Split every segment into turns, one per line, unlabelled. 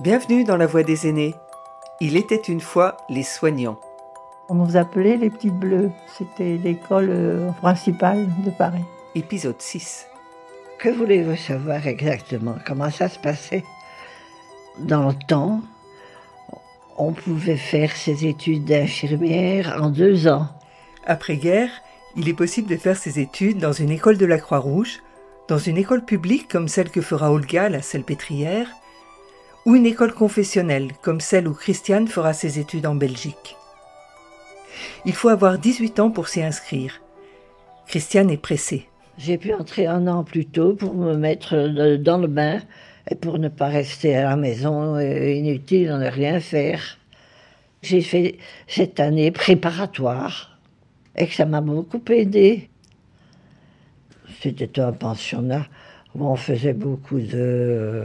Bienvenue dans la voie des aînés. Il était une fois les soignants.
On nous appelait les petites bleues. C'était l'école euh, principale de Paris.
Épisode 6.
Que voulez-vous savoir exactement? Comment ça se passait? Dans le temps, on pouvait faire ses études d'infirmière en deux ans.
Après-guerre, il est possible de faire ses études dans une école de la Croix-Rouge, dans une école publique comme celle que fera Olga, la Salpêtrière, ou une école confessionnelle comme celle où Christiane fera ses études en Belgique. Il faut avoir 18 ans pour s'y inscrire. Christiane est pressée.
J'ai pu entrer un an plus tôt pour me mettre dans le bain et pour ne pas rester à la maison inutile, ne rien faire. J'ai fait cette année préparatoire et que ça m'a beaucoup aidé. C'était un pensionnat où on faisait beaucoup de,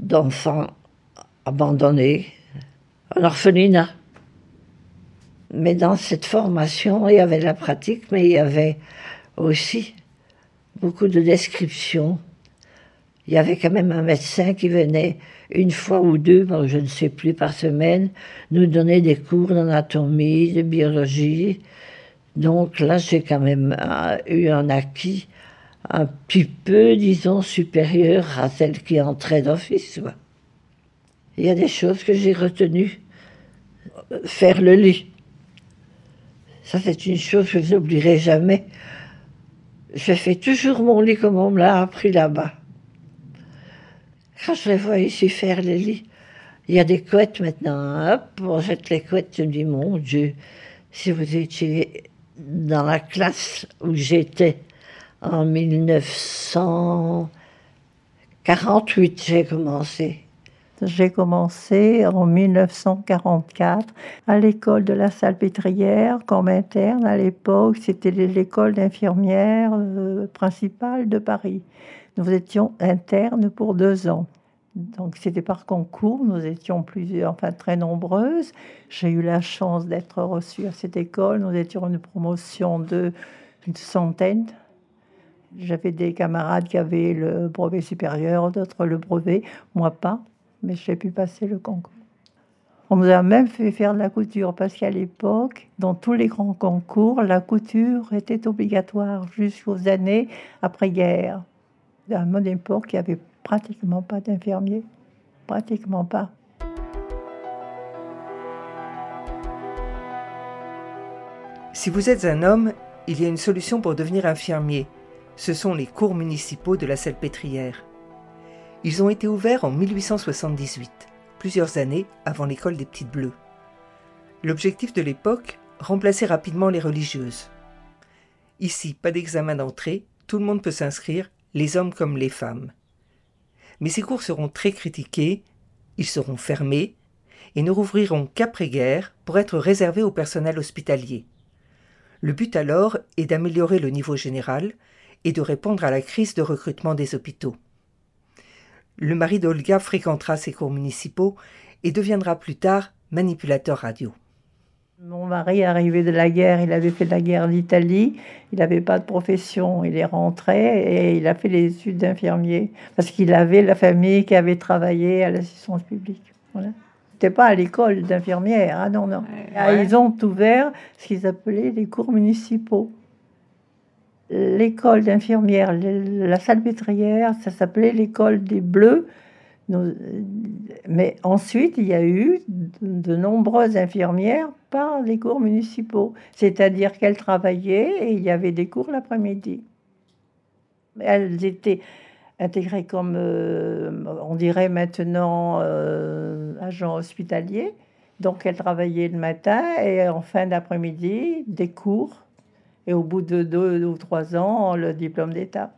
d'enfants abandonnés, un orphelinat. Mais dans cette formation, il y avait la pratique, mais il y avait aussi beaucoup de descriptions. Il y avait quand même un médecin qui venait une fois ou deux, je ne sais plus, par semaine, nous donner des cours d'anatomie, de biologie. Donc là, j'ai quand même euh, eu un acquis un petit peu, disons, supérieur à celle qui entrait d'office. Il y a des choses que j'ai retenues. Faire le lit. Ça, c'est une chose que je n'oublierai jamais. Je fais toujours mon lit comme on me l'a appris là-bas. Quand je les vois ici faire le lit, il y a des couettes maintenant. Hop, on jette les couettes. Je me dis, mon Dieu, si vous étiez dans la classe où j'étais en 1948, j'ai commencé.
J'ai commencé en 1944 à l'école de la Salpêtrière comme interne. À l'époque, c'était l'école d'infirmière euh, principale de Paris. Nous étions internes pour deux ans. Donc c'était par concours, nous étions plusieurs, enfin très nombreuses. J'ai eu la chance d'être reçue à cette école. Nous étions une promotion de une centaine. J'avais des camarades qui avaient le brevet supérieur, d'autres le brevet, moi pas mais j'ai pu passer le concours. On nous a même fait faire de la couture parce qu'à l'époque, dans tous les grands concours, la couture était obligatoire jusqu'aux années après-guerre. À mon époque, il n'y avait pratiquement pas d'infirmiers. Pratiquement pas.
Si vous êtes un homme, il y a une solution pour devenir infirmier. Ce sont les cours municipaux de la Salpêtrière. Ils ont été ouverts en 1878, plusieurs années avant l'école des Petites Bleues. L'objectif de l'époque, remplacer rapidement les religieuses. Ici, pas d'examen d'entrée, tout le monde peut s'inscrire, les hommes comme les femmes. Mais ces cours seront très critiqués, ils seront fermés, et ne rouvriront qu'après-guerre pour être réservés au personnel hospitalier. Le but alors est d'améliorer le niveau général et de répondre à la crise de recrutement des hôpitaux. Le mari d'Olga fréquentera ces cours municipaux et deviendra plus tard manipulateur radio.
Mon mari est arrivé de la guerre, il avait fait la guerre d'Italie, il n'avait pas de profession, il est rentré et il a fait les études d'infirmier parce qu'il avait la famille qui avait travaillé à l'assistance publique. Voilà. C'était pas à l'école d'infirmière, ah non, non. Ils ont ouvert ce qu'ils appelaient les cours municipaux l'école d'infirmière, la salpêtrière, ça s'appelait l'école des Bleus. Mais ensuite, il y a eu de nombreuses infirmières par les cours municipaux. C'est-à-dire qu'elles travaillaient et il y avait des cours l'après-midi. Elles étaient intégrées comme, euh, on dirait maintenant, euh, agents hospitaliers. Donc elles travaillaient le matin et en fin d'après-midi, des cours et au bout de deux ou trois ans, le diplôme d'État.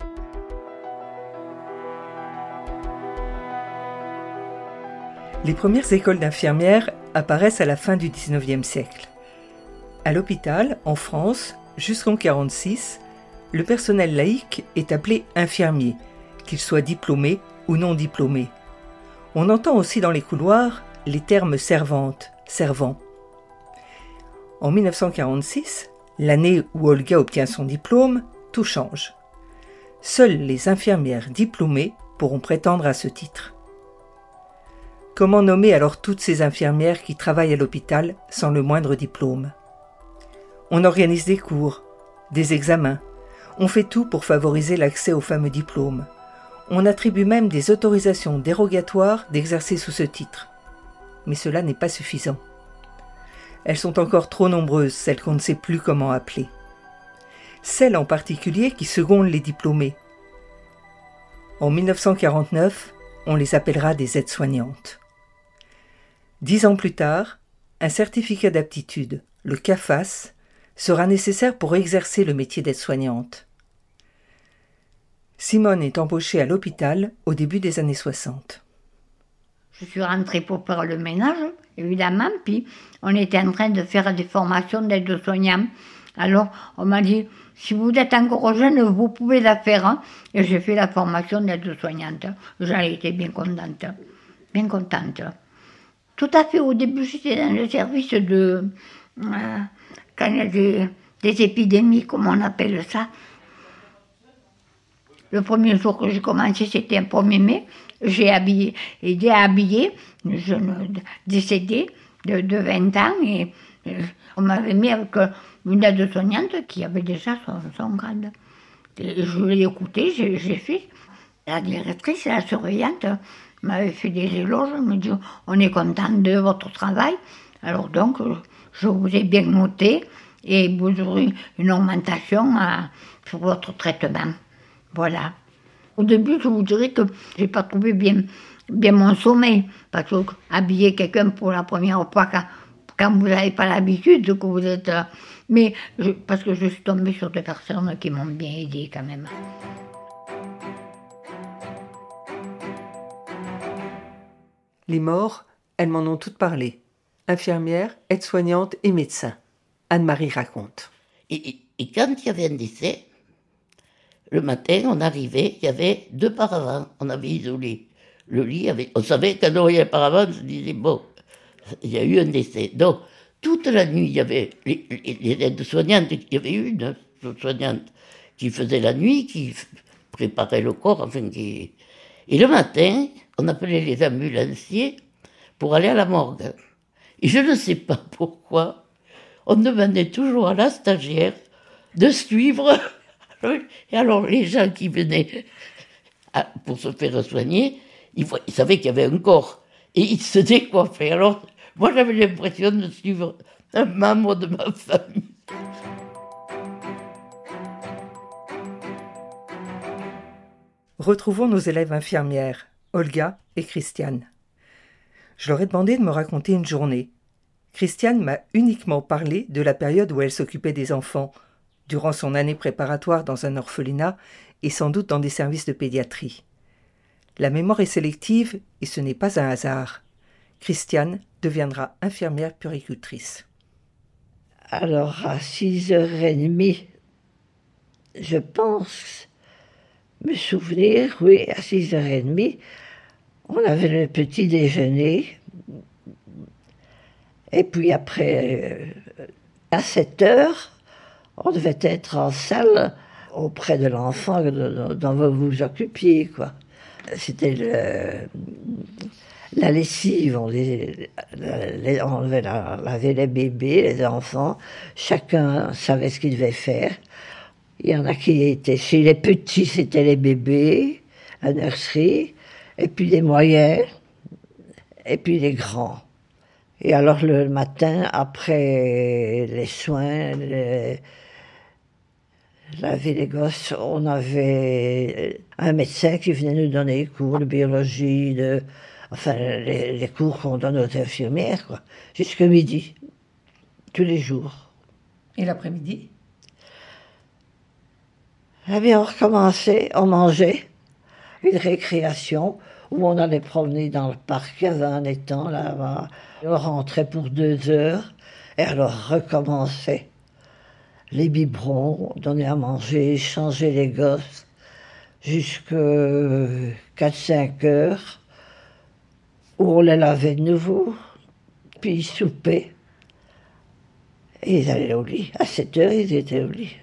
Les premières écoles d'infirmières apparaissent à la fin du XIXe siècle. À l'hôpital, en France, jusqu'en 1946, le personnel laïque est appelé infirmier, qu'il soit diplômé ou non diplômé. On entend aussi dans les couloirs les termes servante, servant. En 1946, L'année où Olga obtient son diplôme, tout change. Seules les infirmières diplômées pourront prétendre à ce titre. Comment nommer alors toutes ces infirmières qui travaillent à l'hôpital sans le moindre diplôme? On organise des cours, des examens, on fait tout pour favoriser l'accès aux fameux diplômes. On attribue même des autorisations dérogatoires d'exercer sous ce titre. Mais cela n'est pas suffisant. Elles sont encore trop nombreuses, celles qu'on ne sait plus comment appeler. Celles en particulier qui secondent les diplômés. En 1949, on les appellera des aides-soignantes. Dix ans plus tard, un certificat d'aptitude, le CAFAS, sera nécessaire pour exercer le métier d'aide-soignante. Simone est embauchée à l'hôpital au début des années 60.
Je suis rentrée pour faire le ménage, évidemment, puis on était en train de faire des formations d'aide-soignant. Alors on m'a dit, si vous êtes encore jeune, vous pouvez la faire. Hein. Et j'ai fait la formation d'aide-soignante. J'en été bien contente. Bien contente. Tout à fait, au début, j'étais dans le service de... Euh, quand il y a des, épidémies, comme on appelle ça. Le premier jour que j'ai commencé, c'était un 1er mai. J'ai habillé, aidé à habiller une jeune décédée de, de 20 ans et euh, on m'avait mis avec euh, une aide-soignante qui avait déjà son, grade. Je l'ai écouté, j'ai fait. La directrice, la surveillante, m'avait fait des éloges, me dit On est content de votre travail. Alors donc, je vous ai bien noté et vous aurez une augmentation sur votre traitement. Voilà. Au début, je vous dirais que je n'ai pas trouvé bien, bien mon sommeil, parce que habiller quelqu'un pour la première fois quand, vous n'avez pas l'habitude, que vous êtes. Euh, mais parce que je suis tombée sur des personnes qui m'ont bien aidé quand même.
Les morts, elles m'en ont toutes parlé infirmière, aide-soignante et médecin. Anne-Marie raconte.
Et, quand il y avait un décès, le matin, on arrivait, il y avait deux paravents, on avait isolé le lit. on savait qu'à il y un paravent, se disait, bon, il y a eu un décès. Donc, toute la nuit, il y avait les, aides-soignantes, il y avait une soignante qui faisait la nuit, qui préparait le corps, enfin, qui... Et le matin, on appelait les ambulanciers pour aller à la morgue. Et je ne sais pas pourquoi, on demandait toujours à la stagiaire de suivre. Et alors les gens qui venaient pour se faire soigner, ils, savaient qu'il y avait un corps. Et ils se décoiffaient. Alors moi j'avais l'impression de suivre un membre de ma famille.
Retrouvons nos élèves infirmières, Olga et Christiane. Je leur ai demandé de me raconter une journée. Christiane m'a uniquement parlé de la période où elle s'occupait des enfants, durant son année préparatoire dans un orphelinat et sans doute dans des services de pédiatrie. La mémoire est sélective et ce n'est pas un hasard. Christiane deviendra infirmière puricultrice.
Alors à 6h30, je pense me souvenir, oui, à 6h30, on avait le petit déjeuner. Et puis après, euh, à 7 heures, on devait être en salle auprès de l'enfant dont vous vous occupiez, quoi. C'était la lessive, on, les, laver les bébés, les enfants, chacun savait ce qu'il devait faire. Il y en a qui étaient chez les petits, c'était les bébés, la nurserie, et puis les moyens, et puis les grands. Et alors le matin, après les soins, laver les gosses, on avait un médecin qui venait nous donner des cours de biologie, de, enfin les, cours qu'on donne aux infirmières, quoi, jusqu'à midi, tous les jours.
Et l'après-midi?
Eh bien, on recommençait, on mangeait, une récréation, où on allait promener dans le parc, il y avait un étang là-bas. On rentrait pour deux heures, et alors recommençait. Les biberons, donner à manger, changer les gosses, jusqu'à 4-5 heures, où on les lavait de nouveau, puis ils soupaient. Et ils allaient au lit. À 7 heures, ils étaient au lit.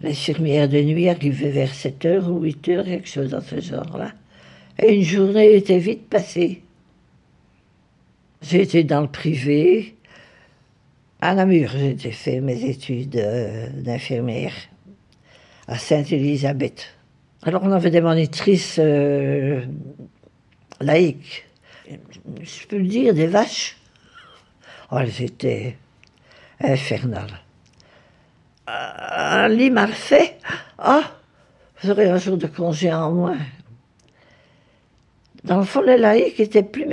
L'infirmière de nuit arrivait vers 7 heures ou 8 heures, quelque chose dans ce genre-là. Et une journée était vite passée. J'étais dans le privé. À Namur, j'ai fait mes études euh, d'infirmière à Sainte-Élisabeth. Alors on avait des monitrices euh, laïques, je peux le dire, des vaches. Oh, elles étaient infernales. Un lit mal fait, ah, vous aurez un jour de congé en moins. Dans le fond, les laïcs étaient plus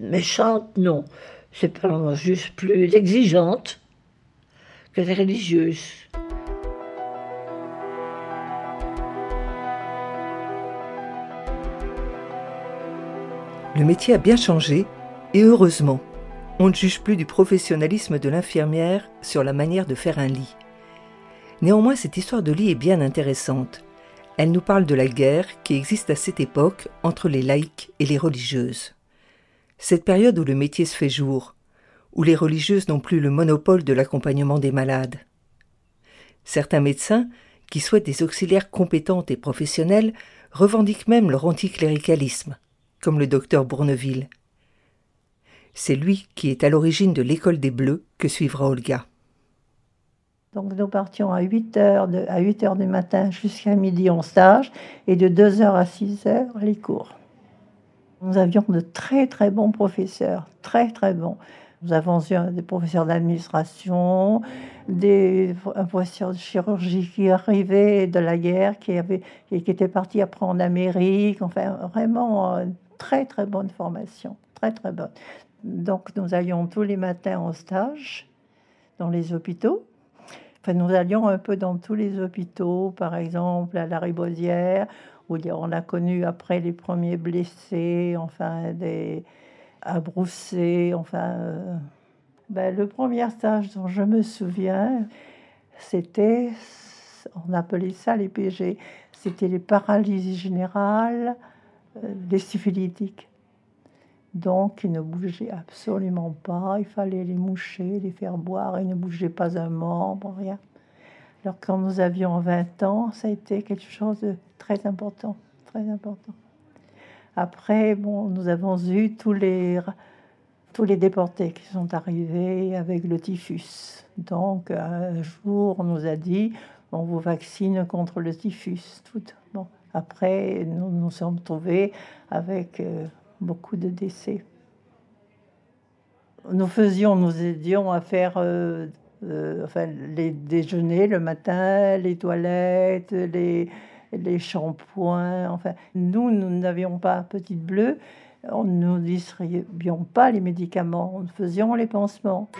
méchantes, non. C'est pas juste plus exigeantes que les religieuses.
Le métier a bien changé, et heureusement. On ne juge plus du professionnalisme de l'infirmière sur la manière de faire un lit. Néanmoins, cette histoire de lit est bien intéressante. Elle nous parle de la guerre qui existe à cette époque entre les laïcs et les religieuses. Cette période où le métier se fait jour, où les religieuses n'ont plus le monopole de l'accompagnement des malades. Certains médecins, qui souhaitent des auxiliaires compétentes et professionnels, revendiquent même leur anticléricalisme comme le docteur Bourneville. C'est lui qui est à l'origine de l'école des Bleus que suivra Olga.
Donc nous partions à 8 heures, à 8 heures du matin jusqu'à midi en stage et de 2 heures à 6 heures les cours. Nous avions de très très bons professeurs, très très bons. Nous avons eu des professeurs d'administration, des professeurs de chirurgie qui arrivaient de la guerre, qui, avaient, qui étaient partis après en Amérique. Enfin, vraiment euh, très très bonne formation, très très bonne. Donc nous allions tous les matins en stage dans les hôpitaux. Enfin, nous allions un peu dans tous les hôpitaux, par exemple à la Ribosière, on a connu après les premiers blessés, enfin des à Brousset, enfin. Euh, ben, le premier stage dont je me souviens, c'était, on appelait ça les PG, c'était les paralysies générales, les syphilitiques. Donc, ils ne bougeaient absolument pas. Il fallait les moucher, les faire boire. Ils ne bougeaient pas un membre, rien. Alors, quand nous avions 20 ans, ça a été quelque chose de très important, très important. Après, bon, nous avons eu tous les, tous les déportés qui sont arrivés avec le typhus. Donc, un jour, on nous a dit on vous vaccine contre le typhus. Tout. Bon. Après, nous nous sommes trouvés avec euh, beaucoup de décès. Nous faisions, nous aidions à faire euh, euh, enfin, les déjeuners le matin, les toilettes, les, les shampoings. Enfin, nous, nous n'avions pas Petite Bleue, on ne distribuions pas les médicaments, nous faisions les pansements.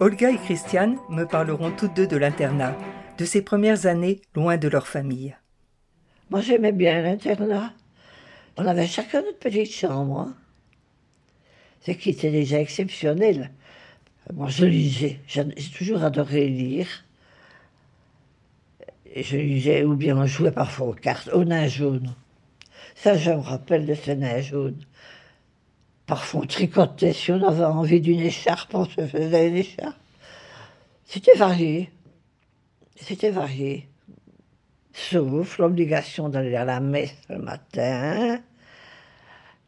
Olga et Christiane me parleront toutes deux de l'internat, de ces premières années loin de leur famille.
Moi, j'aimais bien l'internat. On avait chacun notre petite chambre. Hein. Ce qui était déjà exceptionnel. Moi, je lisais. J'ai toujours adoré lire. Je lisais, ou bien on jouait parfois aux cartes, au nain jaune. Ça, je me rappelle de ce nain jaune. Parfois, on tricotait. Si on avait envie d'une écharpe, on se faisait une écharpe. C'était varié. C'était varié sauf l'obligation d'aller à la messe le matin,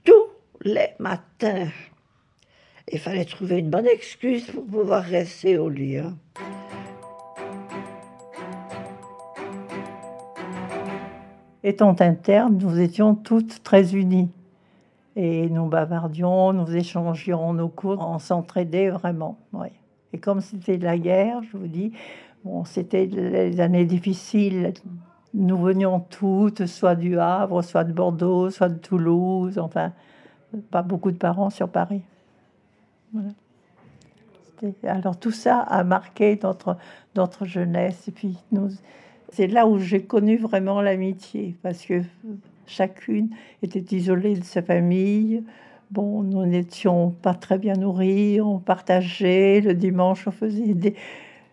tous les matins. Il fallait trouver une bonne excuse pour pouvoir rester au lit. Hein.
Étant interne, nous étions toutes très unies. Et nous bavardions, nous échangions nos cours, on s'entraidait vraiment. Et comme c'était la guerre, je vous dis, bon, c'était les années difficiles, nous venions toutes, soit du Havre, soit de Bordeaux, soit de Toulouse, enfin, pas beaucoup de parents sur Paris. Alors tout ça a marqué notre, notre jeunesse. Et puis c'est là où j'ai connu vraiment l'amitié, parce que chacune était isolée de sa famille. Bon, nous n'étions pas très bien nourris, on partageait. Le dimanche, on faisait des,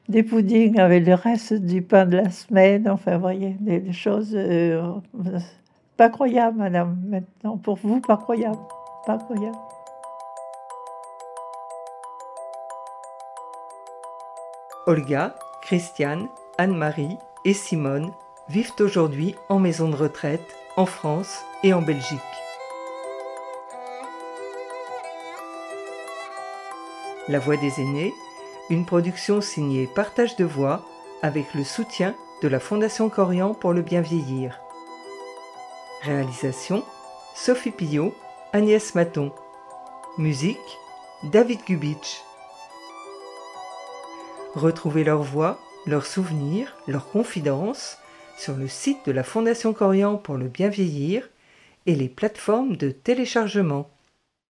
des puddings avec le reste du pain de la semaine. Enfin, vous voyez, des, choses euh, pas croyables, madame, maintenant. Pour vous, pas croyable. Pas croyable.
Olga, Christiane, Anne-Marie et Simone vivent aujourd'hui en maison de retraite en France et en Belgique. La Voix des aînés, une production signée Partage de voix avec le soutien de la Fondation Corian pour le bien vieillir. Réalisation Sophie Pillot, Agnès Maton. Musique David Gubitsch. Retrouvez leurs voix, leurs souvenirs, leurs confidences sur le site de la Fondation Corian pour le bien vieillir et les plateformes de téléchargement.